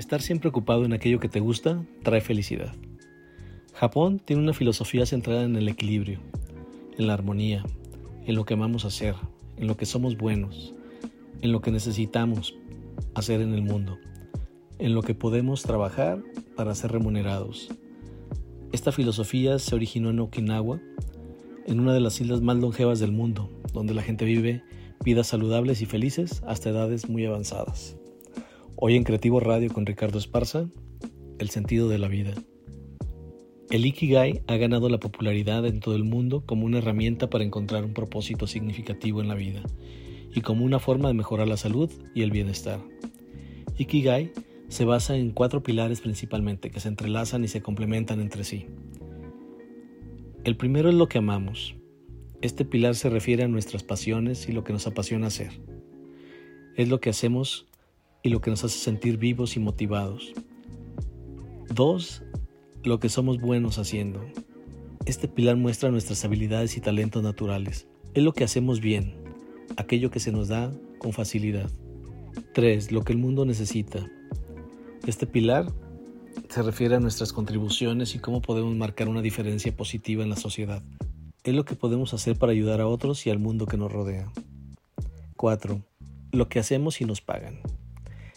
Estar siempre ocupado en aquello que te gusta trae felicidad. Japón tiene una filosofía centrada en el equilibrio, en la armonía, en lo que amamos hacer, en lo que somos buenos, en lo que necesitamos hacer en el mundo, en lo que podemos trabajar para ser remunerados. Esta filosofía se originó en Okinawa, en una de las islas más longevas del mundo, donde la gente vive vidas saludables y felices hasta edades muy avanzadas. Hoy en Creativo Radio con Ricardo Esparza, el sentido de la vida. El Ikigai ha ganado la popularidad en todo el mundo como una herramienta para encontrar un propósito significativo en la vida y como una forma de mejorar la salud y el bienestar. Ikigai se basa en cuatro pilares principalmente que se entrelazan y se complementan entre sí. El primero es lo que amamos. Este pilar se refiere a nuestras pasiones y lo que nos apasiona hacer. Es lo que hacemos y lo que nos hace sentir vivos y motivados. Dos, lo que somos buenos haciendo. Este pilar muestra nuestras habilidades y talentos naturales. Es lo que hacemos bien, aquello que se nos da con facilidad. 3. Lo que el mundo necesita. Este pilar se refiere a nuestras contribuciones y cómo podemos marcar una diferencia positiva en la sociedad. Es lo que podemos hacer para ayudar a otros y al mundo que nos rodea. 4. Lo que hacemos y nos pagan.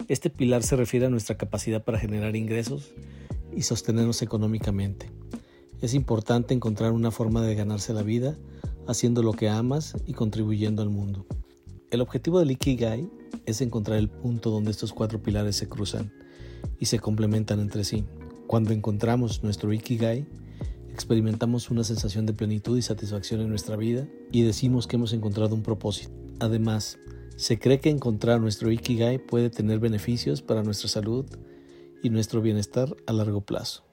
Este pilar se refiere a nuestra capacidad para generar ingresos y sostenernos económicamente. Es importante encontrar una forma de ganarse la vida haciendo lo que amas y contribuyendo al mundo. El objetivo del Ikigai es encontrar el punto donde estos cuatro pilares se cruzan y se complementan entre sí. Cuando encontramos nuestro Ikigai, experimentamos una sensación de plenitud y satisfacción en nuestra vida y decimos que hemos encontrado un propósito. Además, se cree que encontrar nuestro Ikigai puede tener beneficios para nuestra salud y nuestro bienestar a largo plazo.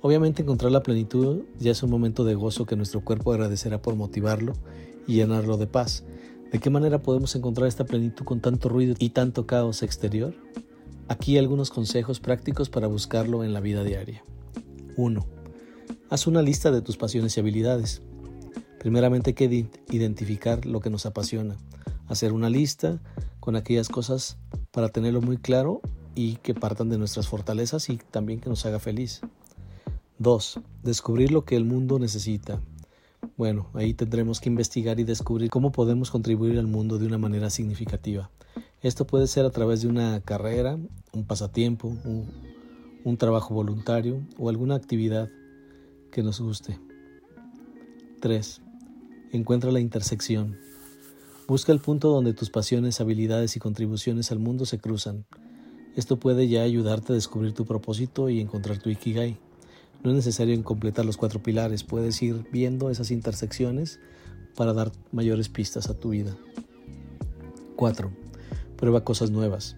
Obviamente encontrar la plenitud ya es un momento de gozo que nuestro cuerpo agradecerá por motivarlo y llenarlo de paz. ¿De qué manera podemos encontrar esta plenitud con tanto ruido y tanto caos exterior? Aquí algunos consejos prácticos para buscarlo en la vida diaria. 1. Haz una lista de tus pasiones y habilidades. Primeramente hay que identificar lo que nos apasiona hacer una lista con aquellas cosas para tenerlo muy claro y que partan de nuestras fortalezas y también que nos haga feliz. 2. Descubrir lo que el mundo necesita. Bueno, ahí tendremos que investigar y descubrir cómo podemos contribuir al mundo de una manera significativa. Esto puede ser a través de una carrera, un pasatiempo, un, un trabajo voluntario o alguna actividad que nos guste. 3. Encuentra la intersección. Busca el punto donde tus pasiones, habilidades y contribuciones al mundo se cruzan. Esto puede ya ayudarte a descubrir tu propósito y encontrar tu Ikigai. No es necesario completar los cuatro pilares, puedes ir viendo esas intersecciones para dar mayores pistas a tu vida. 4. Prueba cosas nuevas.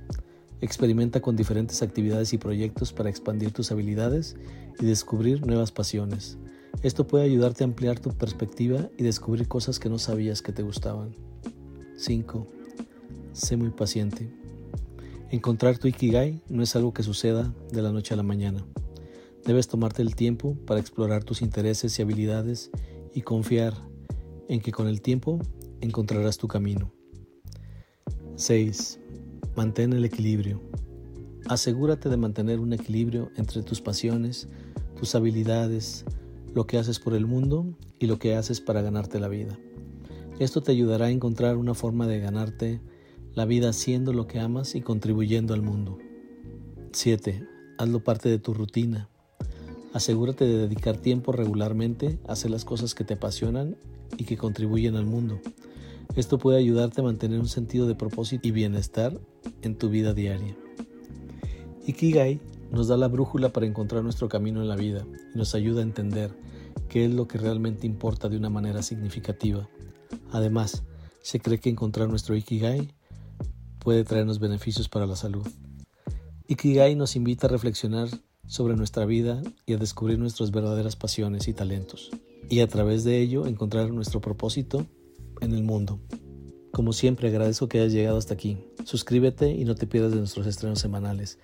Experimenta con diferentes actividades y proyectos para expandir tus habilidades y descubrir nuevas pasiones. Esto puede ayudarte a ampliar tu perspectiva y descubrir cosas que no sabías que te gustaban. 5. Sé muy paciente. Encontrar tu Ikigai no es algo que suceda de la noche a la mañana. Debes tomarte el tiempo para explorar tus intereses y habilidades y confiar en que con el tiempo encontrarás tu camino. 6. Mantén el equilibrio. Asegúrate de mantener un equilibrio entre tus pasiones, tus habilidades, lo que haces por el mundo y lo que haces para ganarte la vida. Esto te ayudará a encontrar una forma de ganarte la vida haciendo lo que amas y contribuyendo al mundo. 7. Hazlo parte de tu rutina. Asegúrate de dedicar tiempo regularmente a hacer las cosas que te apasionan y que contribuyen al mundo. Esto puede ayudarte a mantener un sentido de propósito y bienestar en tu vida diaria. Ikigai nos da la brújula para encontrar nuestro camino en la vida y nos ayuda a entender qué es lo que realmente importa de una manera significativa. Además, se cree que encontrar nuestro Ikigai puede traernos beneficios para la salud. Ikigai nos invita a reflexionar sobre nuestra vida y a descubrir nuestras verdaderas pasiones y talentos, y a través de ello encontrar nuestro propósito en el mundo. Como siempre agradezco que hayas llegado hasta aquí. Suscríbete y no te pierdas de nuestros estrenos semanales.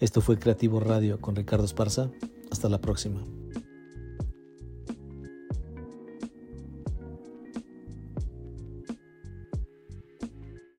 Esto fue Creativo Radio con Ricardo Esparza. Hasta la próxima.